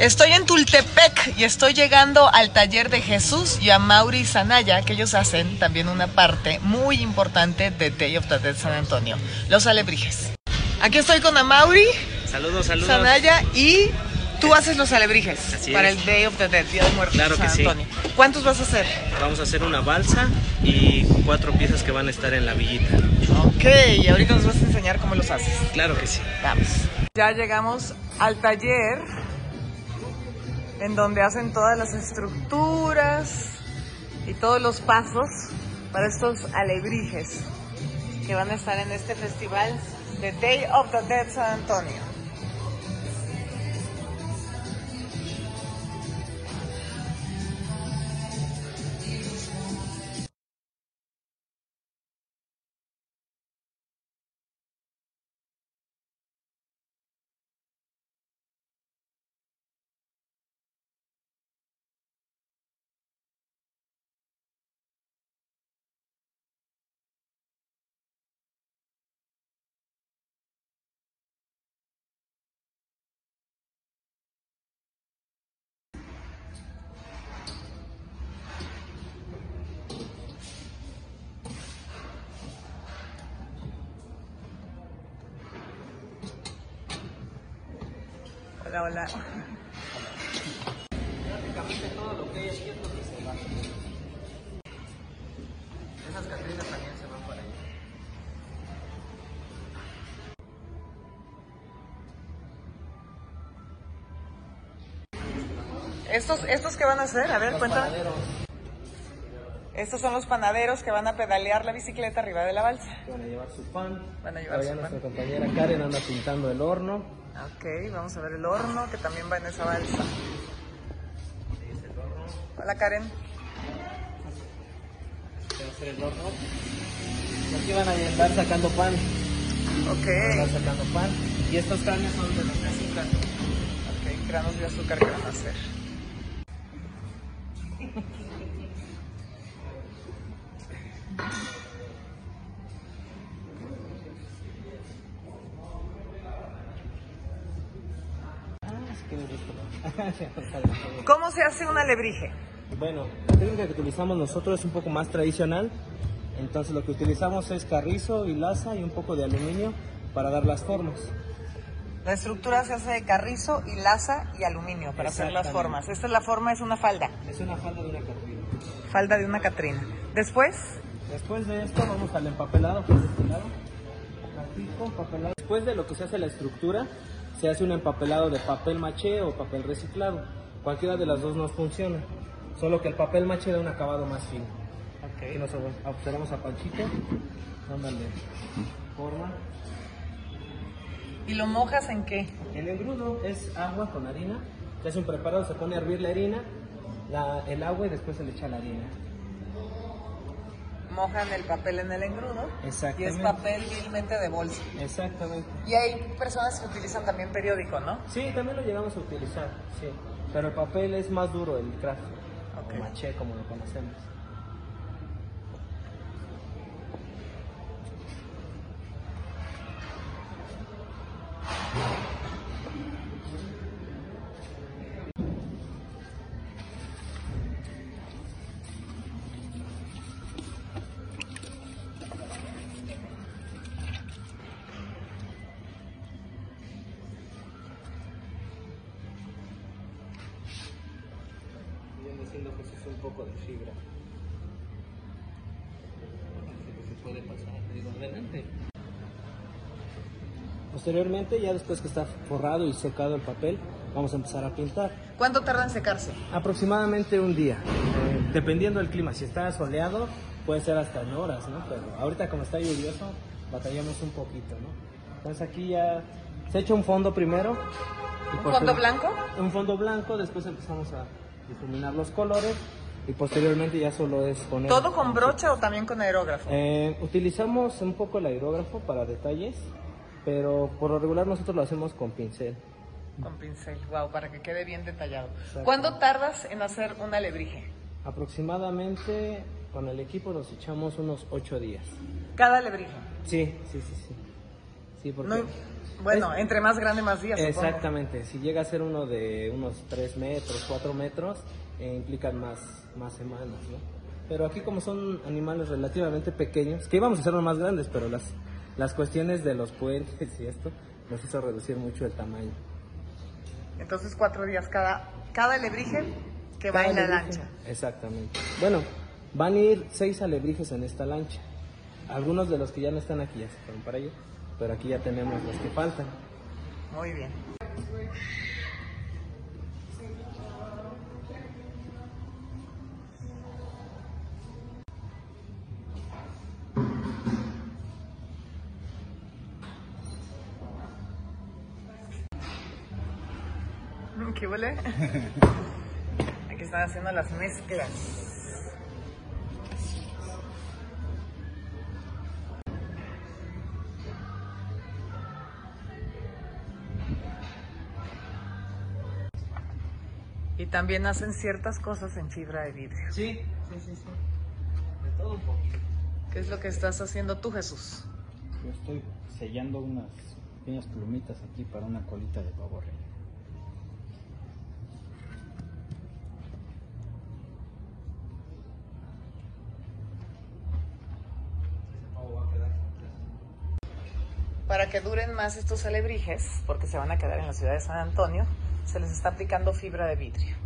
Estoy en Tultepec y estoy llegando al taller de Jesús y a Mauri Sanaya, que ellos hacen también una parte muy importante de Day of the Dead San Antonio, los alebrijes. Aquí estoy con Amaury Saludos, saludos. Sanaya y tú haces los alebrijes Así para es. el Day of the Dead, Día de Muertos Claro San que sí. Antonio. ¿Cuántos vas a hacer? Vamos a hacer una balsa y cuatro piezas que van a estar en la villita. Ok, y ahorita nos vas a enseñar cómo los haces. Claro que sí. Vamos. Ya llegamos al taller en donde hacen todas las estructuras y todos los pasos para estos alebrijes que van a estar en este festival de Day of the Dead San Antonio. Hola, hola. Esas catrinas también se van para allá. ¿Estos, ¿Estos qué van a hacer? A ver, cuéntame. Estos son los panaderos que van a pedalear la bicicleta arriba de la balsa. Van a llevar su pan. Van a llevar Allá su nuestra pan. compañera Karen anda pintando el horno. Ok, vamos a ver el horno que también va en esa balsa. Hola Karen. Se va a hacer el horno. Y aquí van a estar sacando pan. Van a Ok, estar sacando pan. Y estos canes son de los de azúcar. ok, granos de azúcar que van a hacer. ¿Cómo se hace un alebrije? Bueno, la técnica que utilizamos nosotros es un poco más tradicional. Entonces lo que utilizamos es carrizo y laza y un poco de aluminio para dar las formas. La estructura se hace de carrizo y laza y aluminio para hacer las formas. Esta es la forma, es una falda. Es una falda de una catrina. Falda de una Catrina. Después, Después de esto vamos al empapelado por este lado. Después de lo que se hace la estructura, se hace un empapelado de papel maché o papel reciclado. Cualquiera de las dos nos funciona. Solo que el papel maché da un acabado más fino. Aquí nos observamos a Panchito. Dándole forma. ¿y lo mojas en qué? El engrudo es agua con harina. Se hace un preparado, se pone a hervir la harina, la- el agua y después se le echa la harina. Mojan el papel en el engrudo. Y es papel vilmente de bolsa. Exactamente. Y hay personas que utilizan también periódico, ¿no? Sí, también lo llegamos a utilizar, sí. Pero el papel es más duro, el craft. Ok. O maché, como lo conocemos. Que se un poco de fibra. Así que se puede pasar, digo, adelante. Posteriormente, ya después que está forrado y secado el papel, vamos a empezar a pintar. ¿Cuánto tarda en secarse? Aproximadamente un día, eh, dependiendo del clima. Si está soleado, puede ser hasta en horas, ¿no? Pero ahorita como está lluvioso, batallamos un poquito, ¿no? Entonces aquí ya se echa un fondo primero. y ¿Un fondo blanco? Un fondo blanco, después empezamos a difuminar los colores y posteriormente ya solo es poner... ¿Todo con brocha o también con aerógrafo? Eh, utilizamos un poco el aerógrafo para detalles, pero por lo regular nosotros lo hacemos con pincel. Con pincel, wow, para que quede bien detallado. ¿Cuándo tardas en hacer un alebrije? Aproximadamente con el equipo nos echamos unos 8 días. Cada alebrije. Sí, sí, sí, sí. Sí, porque... No, bueno, entre más grande, más días. supongo. Exactamente, si llega a ser uno de unos 3 metros, 4 metros, eh, implican más, más semanas, ¿no? Pero aquí como son animales relativamente pequeños, que íbamos a ser más grandes, pero las, las cuestiones de los puentes y esto nos hizo reducir mucho el tamaño. Entonces, cuatro días cada, cada alebrije que va en la lancha. Exactamente. Bueno, van a ir seis alebrijes en esta lancha. Algunos de los que ya no están aquí ya se fueron para allá, pero aquí ya tenemos los que faltan. Muy bien. ¿Qué huele? Aquí están haciendo las mezclas. Y también hacen ciertas cosas en fibra de vidrio. Sí, sí, sí, sí. De todo un poquito. ¿Qué es lo que estás haciendo tú, Jesús? Yo estoy sellando unas pequeñas plumitas aquí para una colita de pavo real. Para que duren más estos alebrijes, porque se van a quedar en la ciudad de San Antonio, se les está aplicando fibra de vidrio.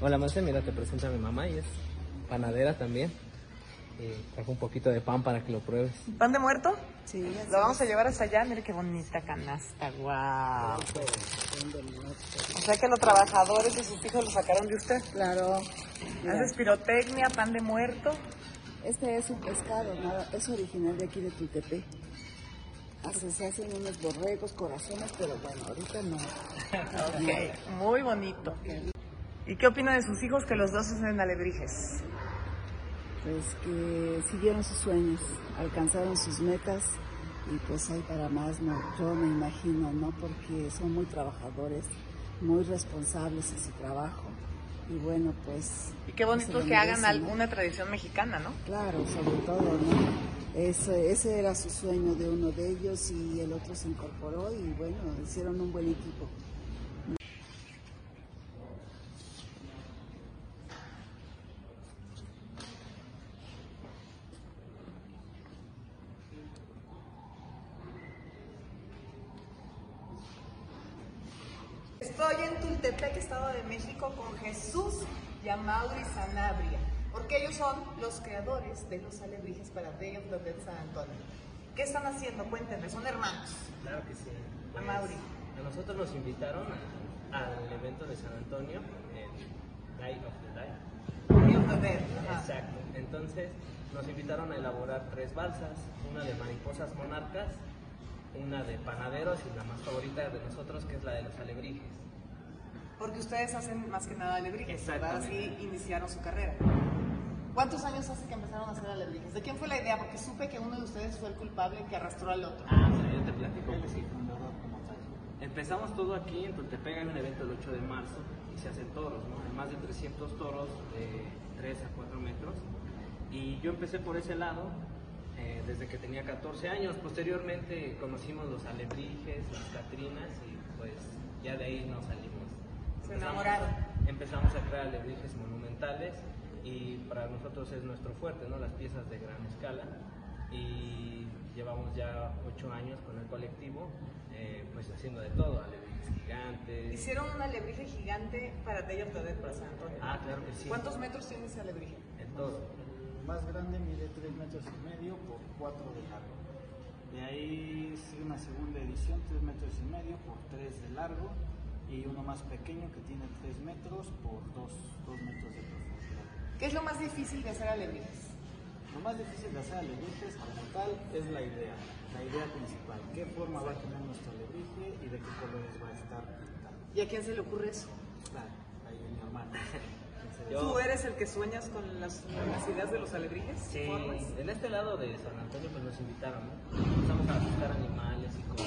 Hola, Marce, mira, te presento a mi mamá, y es panadera también. Y trajo un poquito de pan para que lo pruebes. ¿Pan de muerto? Sí, Lo vamos a llevar hasta allá. Mire qué bonita canasta. ¡Wow! O sea que los trabajadores de sus hijos lo sacaron de usted. Claro. Mira, Haces pirotecnia, pan de muerto. este es un pescado, nada, es original de aquí de Tultepec. Hace- se hacen unos borregos, corazones, pero bueno, ahorita no. Ok, muy bonito. ¿Y qué opina de sus hijos que los dos hacen alebrijes? Pues que siguieron sus sueños, alcanzaron sus metas y pues hay para más, no, yo me imagino, ¿no? Porque son muy trabajadores, muy responsables en su trabajo. Y bueno, pues... Y qué bonito lo que hagan alguna tradición mexicana, ¿no? Claro, sobre todo, ¿no? Ese, ese era su sueño de uno de ellos y el otro se incorporó y bueno, hicieron un buen equipo. Estoy en Tultepec, Estado de México, con Jesús y Amaury Sanabria, porque ellos son los creadores de los alebrijes para Day of the Dead San Antonio. ¿Qué están haciendo? Cuéntenme, son hermanos. Claro que sí. A Mauri. A nosotros nos invitaron al evento de San Antonio, el Day of the Day. Day of the Dead. ajá. Exacto. Entonces nos invitaron a elaborar tres balsas, una de mariposas monarcas, una de panaderos y la más favorita de nosotros que es la de los alebrijes. Porque ustedes hacen más que nada alebrijes, ¿verdad? Así iniciaron su carrera. ¿Cuántos años hace que empezaron a hacer alebrijes? ¿De quién fue la idea? Porque supe que uno de ustedes fue el culpable que arrastró al otro. Ah, mira, yo te platico un poquito. Empezamos todo aquí en Tultepec, hay un evento el 8 de marzo y se hacen toros, ¿no? Hay más de 300 toros de 3 a 4 metros. Y yo empecé por ese lado eh, desde que tenía 14 años. Posteriormente conocimos los alebrijes, las catrinas y pues ya de ahí nos salimos. Se Empezamos- enamoraron. Empezamos a crear alebrijes monumentales y para nosotros es nuestro fuerte, ¿no? Las piezas de gran escala y llevamos ya ocho años con el colectivo, eh, pues haciendo de todo, alebrijes gigantes. Hicieron un alebrije gigante para the Dead para San Antonio. Ah, claro que sí. ¿Cuántos metros tiene ese alebrije? En todo. Más grande mide 3 metros y medio por 4 de largo. De ahí sigue una segunda edición, 3 metros y medio por 3 de largo. Y uno más pequeño que tiene 3 metros por 2, metros de profundidad. ¿Qué es lo más difícil de hacer alebrijes? Lo más difícil de hacer alebrijes como tal es la idea, la idea principal. ¿Qué forma va a tener nuestro alebrije y de qué colores va a estar pintado? ¿Y a quién se le ocurre eso? Claro, ahí mi hermano. ¿Tú eres el que sueñas con las, las ideas de los alebrijes? Sí, ¿Formas? en este lado de San Antonio pues nos invitaron, ¿no? Empezamos a buscar animales y cosas.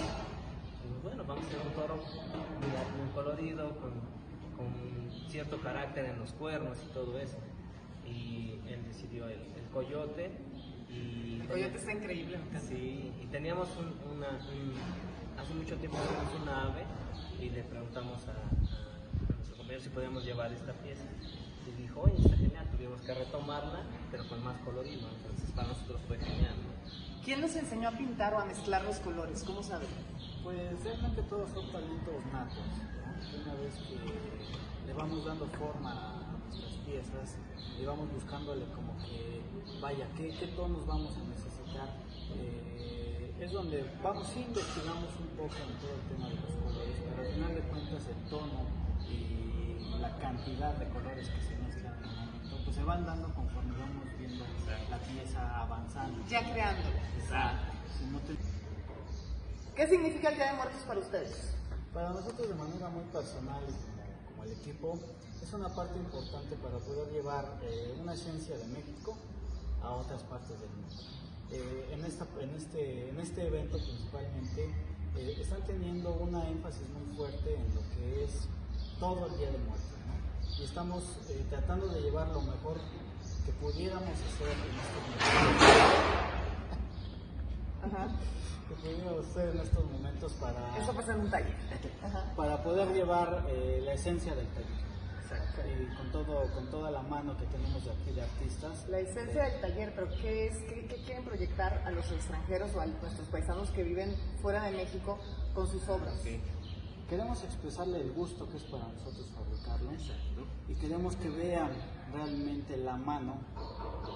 Y pues, bueno, vamos a hacer un toro muy, muy colorido, con, con cierto carácter en los cuernos y todo eso. Y él decidió el, el coyote. Y El coyote está increíble. Sí, y teníamos un- una, un- hace mucho tiempo tuvimos una ave y le preguntamos a, a nuestro compañero si podíamos llevar esta pieza. Y dijo, oye, está genial, tuvimos que retomarla, pero con más colorido, entonces para nosotros fue genial. ¿no? ¿Quién los enseñó a pintar o a mezclar los colores? ¿Cómo saben? Pues realmente todos son talentos natos. ¿no? Una vez que le vamos dando forma a nuestras piezas y vamos buscándole como que, vaya, ¿qué, qué tonos vamos a necesitar? Eh, es donde vamos, sí investigamos un poco en todo el tema de los colores, pero al final de cuentas el tono y la cantidad de colores que se mezclan en el momento, pues se van dando conforme vamos viendo la pieza avanzando. Ya creándolo. Exacto. Si no te- ¿Qué significa el Día de Muertos para ustedes? Para nosotros de manera muy personal y como, como el equipo, es una parte importante para poder llevar eh, una esencia de México a otras partes del mundo. Eh, en, esta, en, este, en este evento principalmente eh, están teniendo una énfasis muy fuerte en lo que es todo el Día de Muertos. ¿no? Y estamos eh, tratando de llevar lo mejor que pudiéramos hacer en estos momentos. Ajá. Que pudiéramos hacer en estos momentos para Eso pasa en un taller. Ajá. para poder llevar eh, la esencia del taller. Y con, todo, con toda la mano que tenemos de aquí de artistas. La esencia del taller, pero ¿qué es? ¿Qué, qué quieren proyectar a los extranjeros o a nuestros paisanos que viven fuera de México con sus obras? Queremos expresarle el gusto que es para nosotros fabricarlo y queremos que vean realmente la mano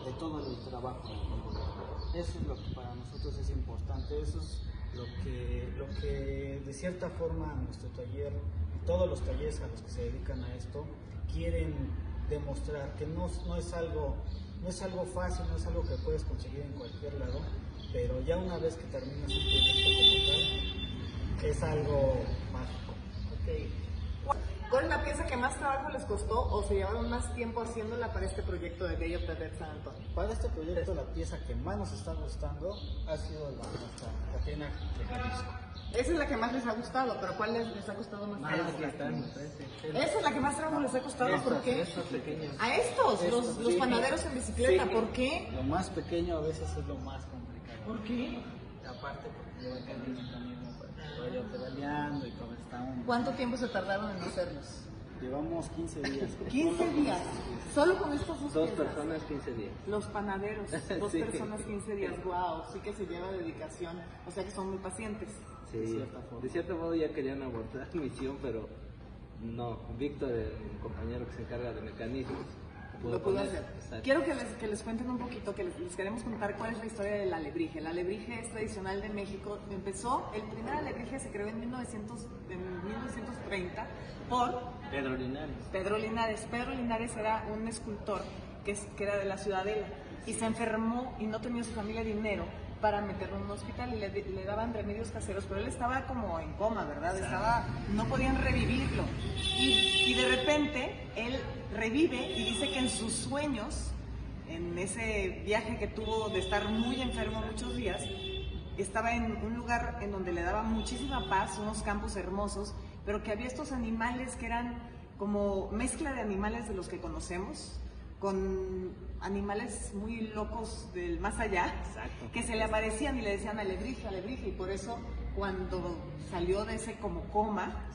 de todo el trabajo. Eso es lo que para nosotros es importante, eso es lo que, lo que de cierta forma nuestro taller, todos los talleres a los que se dedican a esto, quieren demostrar que no, no es algo no es algo fácil, no es algo que puedes conseguir en cualquier lado, pero ya una vez que terminas un proyecto como tal, es algo. ¿Cuál es la pieza que más trabajo les costó o se llevaron más tiempo haciéndola para este proyecto de Day of the Dead San Antonio? Para este proyecto la pieza que más nos está gustando ha sido la Catrina de Jalisco. Esa es la que más les ha gustado, pero ¿cuál les, les ha costado más trabajo? Esa es la que más trabajo les ha costado, ¿por qué? Estos pequeños. A estos, los, Estos, los sí. panaderos en bicicleta, Sí. ¿por qué? Lo más pequeño a veces es lo más complicado. ¿Por qué? Aparte porque lleva cariño también vaya pedaleando y un- ¿Cuánto tiempo se tardaron en hacerlos? Llevamos 15 días. 15 días, solo con estas dos, Dos piezas. personas, 15 días. Los panaderos, dos Sí. personas, 15 días, wow, sí que se lleva dedicación, o sea que son muy pacientes. Sí, De cierta forma. de cierto modo ya querían abortar la misión, pero no. Víctor, el compañero que se encarga de mecanismos, Lo pudo poner- hacer. Exacto. Quiero que les, que les cuenten un poquito, que les, les queremos contar cuál es la historia del alebrije. El alebrije es tradicional de México. Empezó, el primer alebrije se creó en, 1900, en 1930 por Pedro Linares. Pedro Linares. Pedro Linares era un escultor que, es- que era de la Ciudadela y se enfermó y no tenía su familia dinero para meterlo en un hospital y le, le daban remedios caseros, pero él estaba como en coma, ¿verdad? Estaba, no podían revivirlo. Y, y de repente él revive y dice que en sus sueños, en ese viaje que tuvo de estar muy enfermo muchos días, estaba en un lugar en donde le daba muchísima paz, unos campos hermosos, pero que había estos animales que eran como mezcla de animales de los que conocemos, con animales muy locos del más allá, Exacto. que se le aparecían y le decían alebrije, alebrije, y por eso cuando salió de ese como coma,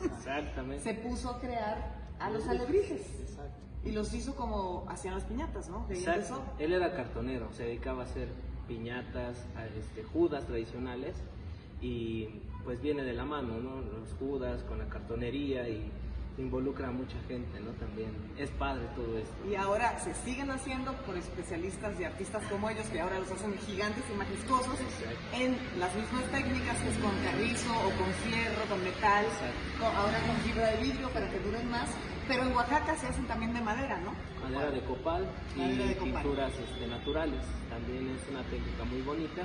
se puso a crear a los alebrijes. Exacto. Y los hizo como hacían las piñatas, ¿no? Exacto. Él era cartonero, se dedicaba a hacer piñatas, a, este, judas tradicionales y pues viene de la mano, ¿no? Los judas con la cartonería y involucra a mucha gente, ¿no? También es padre todo esto. Y ahora se siguen haciendo por especialistas y artistas como ellos, que ahora los hacen gigantes y majestuosos, en las mismas técnicas, que es con carrizo o con fierro, con metal, con- ahora con fibra de vidrio para que duren más. Pero en Oaxaca se hacen también de madera, ¿no? Madera de copal y de copal. pinturas este, naturales. También es una técnica muy bonita.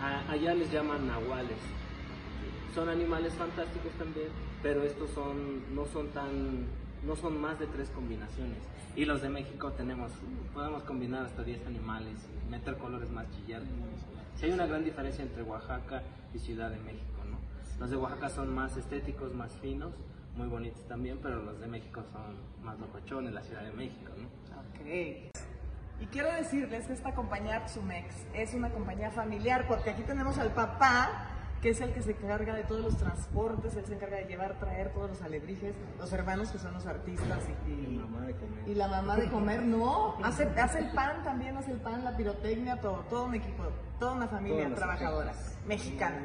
A- allá les llaman nahuales. Son animales fantásticos también, pero estos son no son tan no son más de tres combinaciones. Y los de México tenemos, podemos combinar hasta 10 animales meter colores más chillantes. Sí hay una gran diferencia entre Oaxaca y Ciudad de México, ¿no? Los de Oaxaca son más estéticos, más finos, muy bonitos también, pero los de México son más locochones, la Ciudad de México, ¿no? Ok. Y quiero decirles que esta compañía Psumex es una compañía familiar porque aquí tenemos al papá que es el que se encarga de todos los transportes, él se encarga de llevar, traer todos los alebrijes, los hermanos que son los artistas y, y, mamá de comer. y la mamá de comer, no, hace, hace el pan también, hace el pan, la pirotecnia, todo, todo un equipo, toda una familia Todas trabajadora, mexicana.